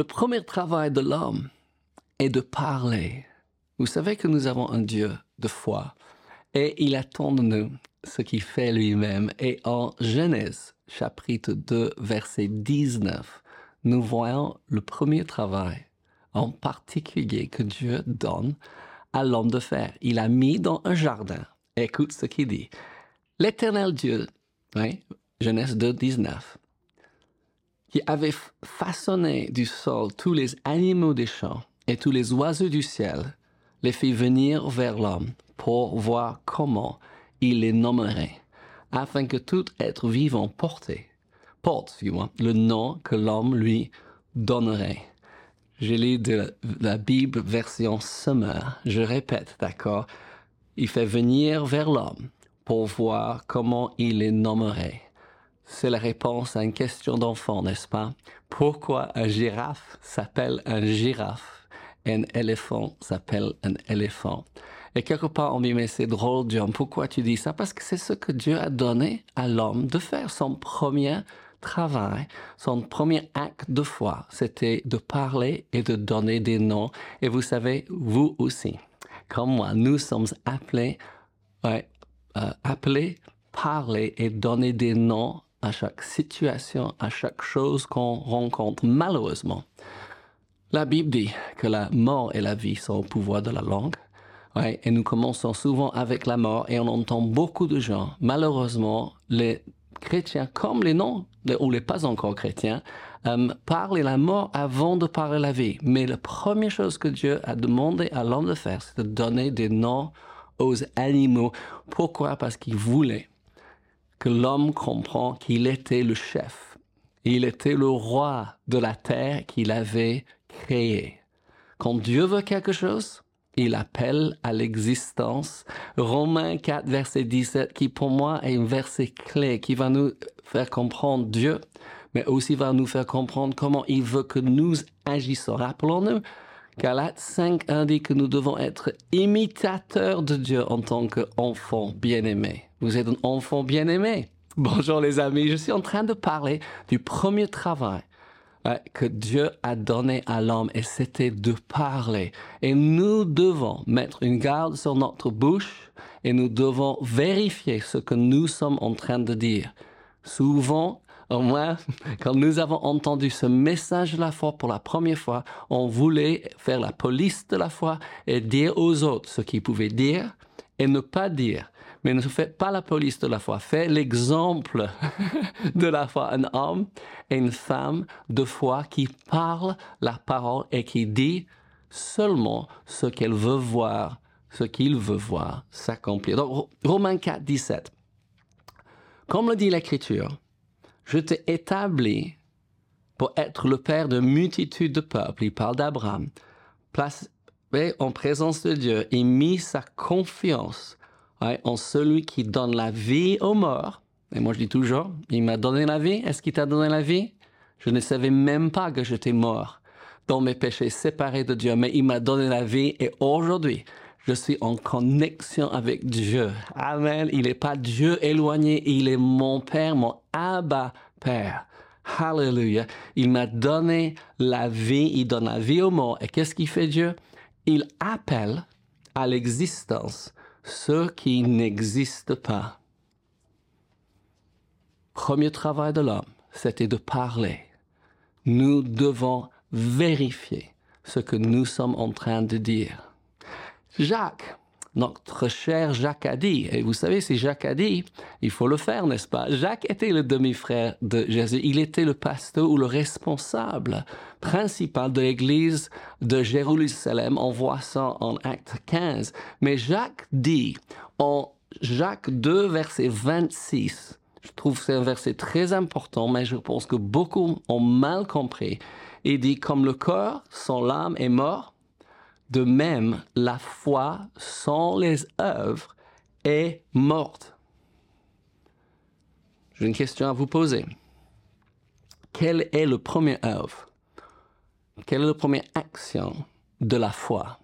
Le premier travail de l'homme est de parler. Vous savez que nous avons un Dieu de foi et il attend de nous ce qu'il fait lui-même. Et en Genèse, chapitre 2, verset 19, nous voyons le premier travail en particulier que Dieu donne à l'homme de faire. Il a mis dans un jardin. Écoute ce qu'il dit. L'éternel Dieu, Genèse 2, 19, qui avait façonné du sol tous les animaux des champs et tous les oiseaux du ciel, les fit venir vers l'homme pour voir comment il les nommerait, afin que tout être vivant portait, porte le nom que l'homme lui donnerait. Je lis de la Bible version Summer. Je répète, d'accord? Il fait venir vers l'homme pour voir comment il les nommerait. C'est la réponse à une question d'enfant, n'est-ce pas? Pourquoi un girafe s'appelle un girafe et un éléphant s'appelle un éléphant? Et quelque part, on dit, mais c'est drôle, Dieu, pourquoi tu dis ça? Parce que c'est ce que Dieu a donné à l'homme de faire, son premier travail, son premier acte de foi, c'était de parler et de donner des noms. Et vous savez, vous aussi, comme moi, nous sommes appelés, euh, appelés, parler et donner des noms à chaque situation, à chaque chose qu'on rencontre. Malheureusement, la Bible dit que la mort et la vie sont au pouvoir de la langue. Et nous commençons souvent avec la mort et on entend beaucoup de gens, malheureusement, les chrétiens comme les non ou les pas encore chrétiens, euh, la mort avant de parler la vie. Mais la première chose que Dieu a demandé à l'homme de faire, c'est de donner des noms aux animaux. Pourquoi? Parce qu'il voulait que l'homme comprend qu'il était le chef. Il était le roi de la terre qu'il avait créée. Quand Dieu veut quelque chose, il appelle à l'existence. Romains 4, verset 17, qui pour moi est un verset clé, qui va nous faire comprendre Dieu, mais aussi va nous faire comprendre comment il veut que nous agissons. Rappelons-nous, Galates 5 indique que nous devons être imitateurs de Dieu en tant qu'enfants bien-aimés. Vous êtes un enfant bien-aimé. Bonjour les amis, je suis en train de parler du premier travail que Dieu a donné à l'homme et c'était de parler. Et nous devons mettre une garde sur notre bouche et nous devons vérifier ce que nous sommes en train de dire. Souvent, au moins, quand nous avons entendu ce message de la foi pour la première fois, on voulait faire la police de la foi et dire aux autres ce qu'ils pouvaient dire et ne pas dire mais ne faites pas la police de la foi. Faites l'exemple de la foi. Un homme et une femme de foi qui parlent la parole et qui dit seulement ce qu'elle veut voir, ce qu'il veut voir s'accomplir. Donc, Romains 4, 17. Comme le dit l'Écriture, je t'ai établi pour être le père de multitudes de peuples. Il parle d'Abraham. Placé en présence de Dieu et mis sa confiance en celui qui donne la vie aux morts. Et moi, je dis toujours, il m'a donné la vie. Est-ce qu'il t'a donné la vie? Je ne savais même pas que j'étais mort dans mes péchés séparés de Dieu, mais il m'a donné la vie et aujourd'hui, je suis en connexion avec Dieu. Amen. Il n'est pas Dieu éloigné, il est mon Père, mon Abba Père. Hallelujah. Il m'a donné la vie, il donne la vie aux morts. Et qu'est-ce qu'il fait Dieu? Il appelle à l'existence ce qui n'existe pas. Premier travail de l'homme, c'était de parler. Nous devons vérifier ce que nous sommes en train de dire. Jacques, notre cher Jacques a dit, et vous savez, si Jacques a dit, il faut le faire, n'est-ce pas? Jacques était le demi-frère de Jésus. Il était le pasteur ou le responsable principal de l'église de Jérusalem. On voit ça en Acte 15. Mais Jacques dit, en Jacques 2, verset 26, je trouve que c'est un verset très important, mais je pense que beaucoup ont mal compris. Il dit, comme le corps sans l'âme est mort, de même, la foi sans les œuvres est morte. J'ai une question à vous poser. Quelle est le premier œuvre? Quelle est la première action de la foi?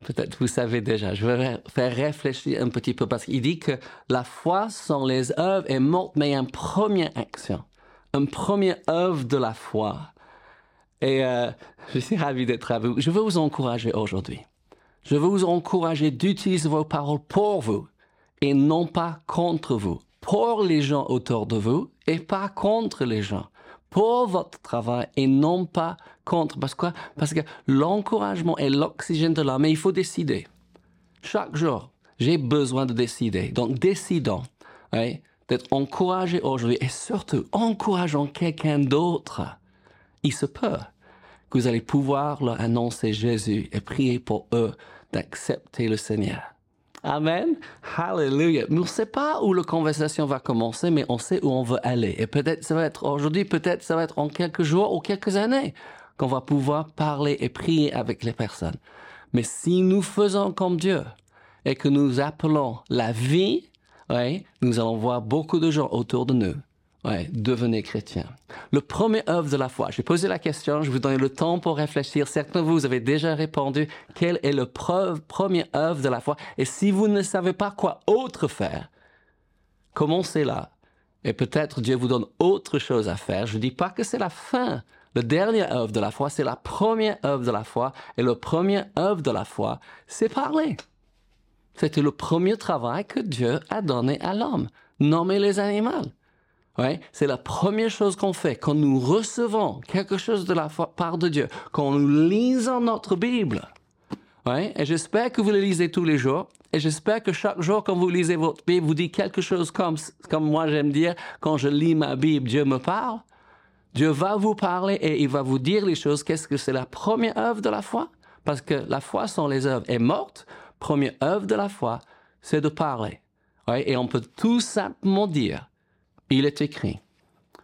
Peut-être vous savez déjà. Je vais faire réfléchir un petit peu parce qu'il dit que la foi sans les œuvres est morte, mais il y a une première action, une première œuvre de la foi Et euh, je suis ravi d'être avec vous. Je veux vous encourager aujourd'hui. Je veux vous encourager d'utiliser vos paroles pour vous et non pas contre vous. Pour les gens autour de vous et pas contre les gens. Pour votre travail et non pas contre. Parce que, parce que l'encouragement est l'oxygène de l'âme. Mais il faut décider. Chaque jour, j'ai besoin de décider. Donc, décidons d'être encouragé aujourd'hui et surtout encourageant quelqu'un d'autre. Il se peut que vous allez pouvoir leur annoncer Jésus et prier pour eux d'accepter le Seigneur. Amen. Hallelujah. on ne sait pas où la conversation va commencer, mais on sait où on veut aller. Et peut-être ça va être aujourd'hui, peut-être ça va être en quelques jours ou quelques années qu'on va pouvoir parler et prier avec les personnes. Mais si nous faisons comme Dieu et que nous appelons la vie, nous allons voir beaucoup de gens autour de nous Ouais, devenez chrétien. Le premier œuvre de la foi. J'ai posé la question, je vous donne le temps pour réfléchir. Certains de vous avez déjà répondu. Quelle est le premier œuvre de la foi? Et si vous ne savez pas quoi autre faire, commencez là. Et peut-être Dieu vous donne autre chose à faire. Je ne dis pas que c'est la fin. Le dernier œuvre de la foi, c'est la première œuvre de la foi. Et le premier œuvre de la foi, c'est parler. C'était le premier travail que Dieu a donné à l'homme. Nommer les animaux. C'est la première chose qu'on fait quand nous recevons quelque chose de la part de Dieu, quand nous lisons notre Bible. Et j'espère que vous le lisez tous les jours. Et j'espère que chaque jour, quand vous lisez votre Bible, vous dites quelque chose comme, comme moi j'aime dire, quand je lis ma Bible, Dieu me parle. Dieu va vous parler et il va vous dire les choses. Qu'est-ce que c'est la première œuvre de la foi? Parce que la foi sans les œuvres est morte. Première œuvre de la foi, c'est de parler. Et on peut tout simplement dire, il est écrit.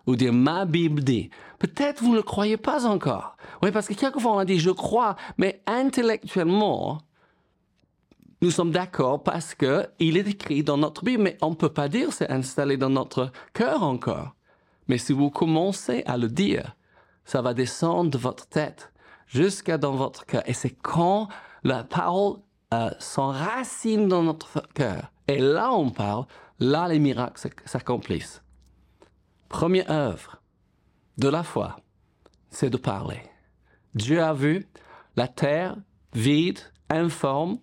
Ou dire ma Bible dit. Peut-être vous ne le croyez pas encore. Oui, parce que quelquefois on a dit je crois, mais intellectuellement, nous sommes d'accord parce que il est écrit dans notre Bible, mais on ne peut pas dire c'est installé dans notre cœur encore. Mais si vous commencez à le dire, ça va descendre de votre tête jusqu'à dans votre cœur. Et c'est quand la parole euh, s'enracine dans notre cœur. Et là, on parle, là, les miracles s'accomplissent. Première œuvre de la foi, c'est de parler. Dieu a vu la terre vide, informe.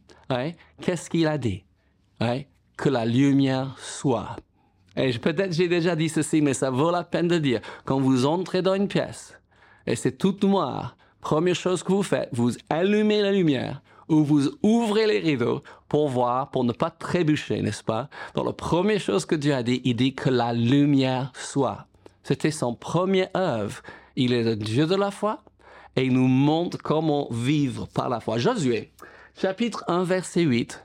Qu'est-ce qu'il a dit? Que la lumière soit. Peut-être j'ai déjà dit ceci, mais ça vaut la peine de dire. Quand vous entrez dans une pièce et c'est tout noir, première chose que vous faites, vous allumez la lumière ou vous ouvrez les rideaux pour voir, pour ne pas trébucher, n'est-ce pas? Donc la première chose que Dieu a dit, il dit que la lumière soit. C'était son premier œuvre. Il est le Dieu de la foi et il nous montre comment vivre par la foi. Josué, chapitre 1, verset 8.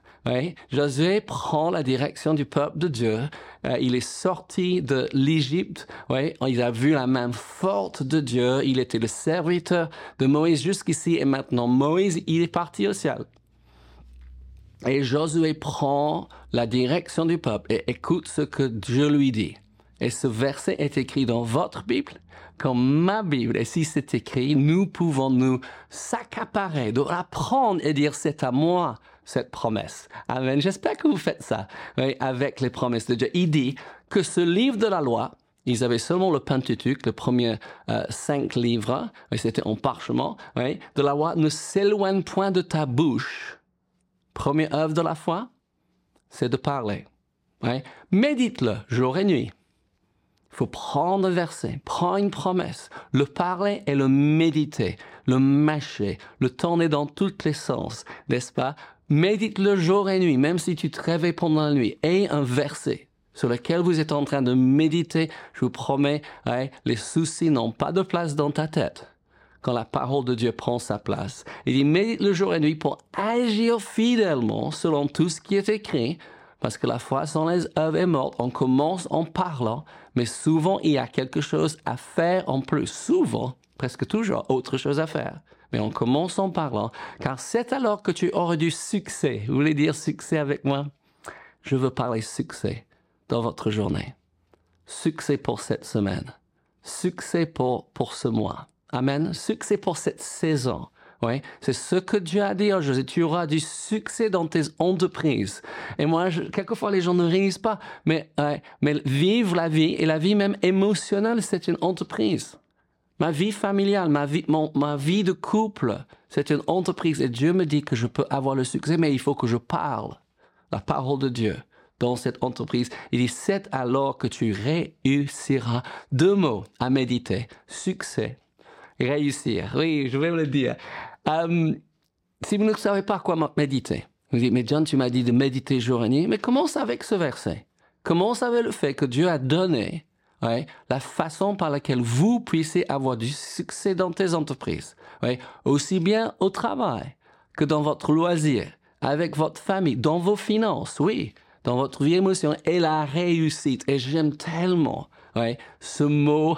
Josué prend la direction du peuple de Dieu. Euh, il est sorti de l'Égypte. il a vu la main forte de Dieu. Il était le serviteur de Moïse jusqu'ici et maintenant Moïse, il est parti au ciel. Et Josué prend la direction du peuple et écoute ce que Dieu lui dit. Et ce verset est écrit dans votre Bible comme ma Bible. Et si c'est écrit, nous pouvons nous s'accaparer, de la prendre et dire c'est à moi cette promesse. Amen. J'espère que vous faites ça avec les promesses de Dieu. Il dit que ce livre de la loi, ils avaient seulement le Pentateuque, le premier euh, cinq livres, c'était en parchemin, de la loi, ne s'éloigne point de ta bouche. Première œuvre de la foi, c'est de parler. Médite-le jour et nuit. Il faut prendre un verset, prendre une promesse, le parler et le méditer, le mâcher, le tourner dans tous les sens, n'est-ce pas? Médite le jour et nuit, même si tu te réveilles pendant la nuit. Et un verset sur lequel vous êtes en train de méditer, je vous promets, les soucis n'ont pas de place dans ta tête quand la parole de Dieu prend sa place. Il dit, médite le jour et nuit pour agir fidèlement selon tout ce qui est écrit, parce que la foi sans les œuvres est morte. On commence en parlant, mais souvent il y a quelque chose à faire en plus. Souvent, presque toujours, autre chose à faire mais on commence en parlant, car c'est alors que tu auras du succès. Vous voulez dire succès avec moi? Je veux parler succès dans votre journée. Succès pour cette semaine. Succès pour, pour ce mois. Amen. Succès pour cette saison. Oui, c'est ce que Dieu a dit à José. Tu auras du succès dans tes entreprises. Et moi, quelquefois, les gens ne réalisent pas. Mais, mais vivre la vie, et la vie même émotionnelle, c'est une entreprise. Ma vie familiale, ma vie, mon, ma vie de couple, c'est une entreprise et Dieu me dit que je peux avoir le succès, mais il faut que je parle la parole de Dieu dans cette entreprise. Il dit, c'est alors que tu réussiras. Deux mots à méditer. Succès. Réussir. Oui, je vais vous le dire. Euh, si vous ne savez pas quoi méditer, vous dites, mais John, tu m'as dit de méditer jour et nuit, mais commence avec ce verset. Commence avec le fait que Dieu a donné la façon par laquelle vous puissiez avoir du succès dans tes entreprises, aussi bien au travail que dans votre loisir, avec votre famille, dans vos finances, oui, dans votre vie émotionnelle et la réussite. Et j'aime tellement ce mot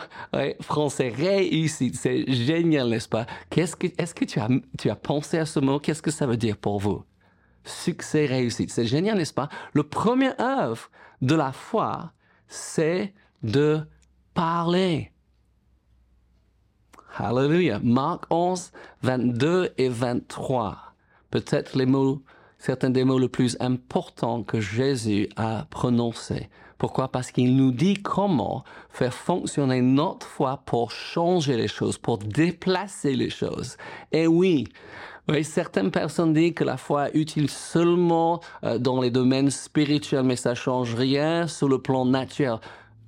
français, réussite. C'est génial, n'est-ce pas? Qu'est-ce que, est-ce que tu as, tu as pensé à ce mot? Qu'est-ce que ça veut dire pour vous? Succès, réussite. C'est génial, n'est-ce pas? Le premier œuvre de la foi, c'est de parler. Hallelujah. Marc 11, 22 et 23. Peut-être les mots, certains des mots les plus importants que Jésus a prononcés. Pourquoi? Parce qu'il nous dit comment faire fonctionner notre foi pour changer les choses, pour déplacer les choses. Et oui, oui, certaines personnes disent que la foi est utile seulement euh, dans les domaines spirituels, mais ça change rien sur le plan naturel.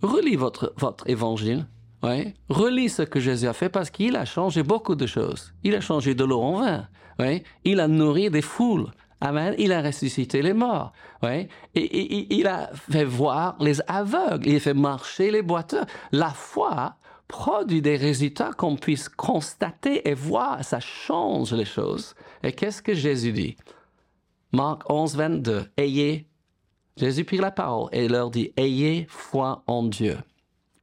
Relis votre, votre évangile. Oui. Relis ce que Jésus a fait parce qu'il a changé beaucoup de choses. Il a changé de l'eau en vin. Oui. Il a nourri des foules. Amen. Il a ressuscité les morts. Oui. Et, il a fait voir les aveugles. Il a fait marcher les boiteux. La foi produit des résultats qu'on puisse constater et voir. Ça change les choses. Et qu'est-ce que Jésus dit? Marc 11, 22. Ayez Jésus prit la parole et leur dit, ayez foi en Dieu.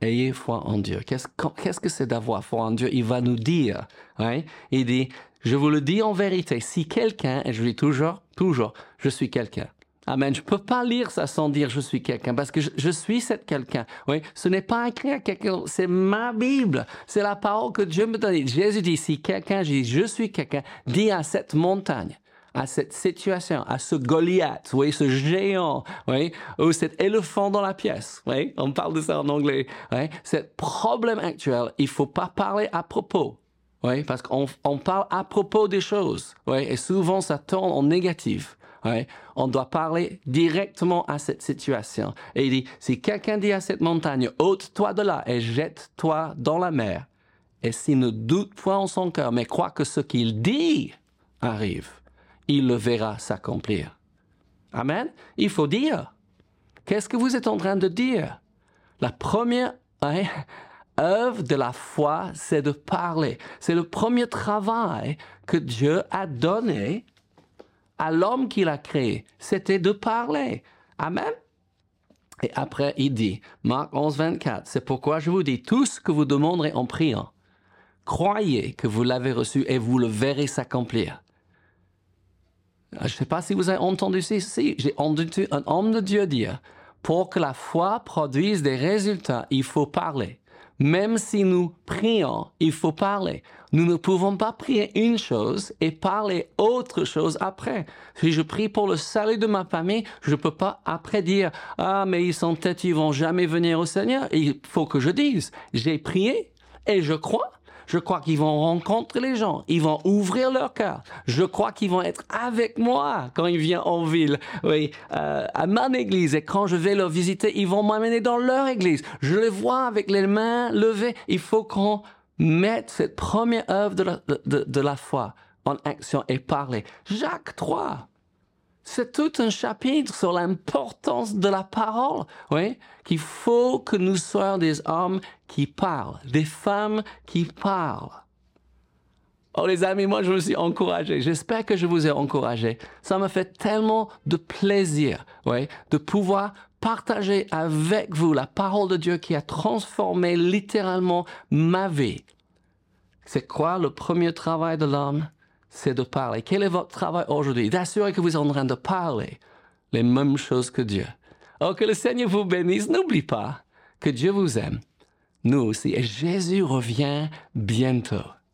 Ayez foi en Dieu. Qu'est-ce que c'est d'avoir foi en Dieu? Il va nous dire. Hein? Il dit, je vous le dis en vérité, si quelqu'un, et je dis toujours, toujours, je suis quelqu'un. Amen. Je peux pas lire ça sans dire je suis quelqu'un parce que je, suis cette quelqu'un. Oui, ce n'est pas écrit à quelqu'un, c'est ma Bible. C'est la parole que Dieu me donne. Jésus dit si quelqu'un, dis je suis quelqu'un, dis à cette montagne, à cette situation, à ce Goliath, vous voyez, ce géant, oui, ou cet éléphant dans la pièce, oui, on parle de ça en anglais, oui, ce problème actuel, il faut pas parler à propos, oui, parce qu'on on parle à propos des choses, oui, et souvent ça tourne en négatif. Oui, on doit parler directement à cette situation. Et il dit, si quelqu'un dit à cette montagne, ôte-toi de là et jette-toi dans la mer, et s'il ne doute point en son cœur, mais croit que ce qu'il dit arrive, il le verra s'accomplir. Amen. Il faut dire. Qu'est-ce que vous êtes en train de dire? La première hein, œuvre de la foi, c'est de parler. C'est le premier travail que Dieu a donné à l'homme qu'il a créé. C'était de parler. Amen. Et après, il dit, Marc 11, 24, c'est pourquoi je vous dis, tout ce que vous demanderez en priant, croyez que vous l'avez reçu et vous le verrez s'accomplir. Je ne sais pas si vous avez entendu ceci. J'ai entendu un homme de Dieu dire, pour que la foi produise des résultats, il faut parler. Même si nous prions, il faut parler. Nous ne pouvons pas prier une chose et parler autre chose après. Si je prie pour le salut de ma famille, je ne peux pas après dire, ah, mais ils sont têtus, ils vont jamais venir au Seigneur. Il faut que je dise, j'ai prié et je crois je crois qu'ils vont rencontrer les gens. Ils vont ouvrir leur cœur. Je crois qu'ils vont être avec moi quand ils viennent en ville, oui, euh, à mon église. Et quand je vais leur visiter, ils vont m'amener dans leur église. Je les vois avec les mains levées. Il faut qu'on mette cette première œuvre de la, de, la foi en action et parler. Jacques 3. C'est tout un chapitre sur l'importance de la parole, oui, qu'il faut que nous soyons des hommes qui parlent, des femmes qui parlent. Oh les amis, moi je me suis encouragé. J'espère que je vous ai encouragé. Ça me fait tellement de plaisir, oui, de pouvoir partager avec vous la parole de Dieu qui a transformé littéralement ma vie. C'est quoi le premier travail de l'homme? C'est de parler. Quel est votre travail aujourd'hui? D'assurer que vous êtes en train de parler les mêmes choses que Dieu. Oh, que le Seigneur vous bénisse. N'oublie pas que Dieu vous aime. Nous aussi. Et Jésus revient bientôt.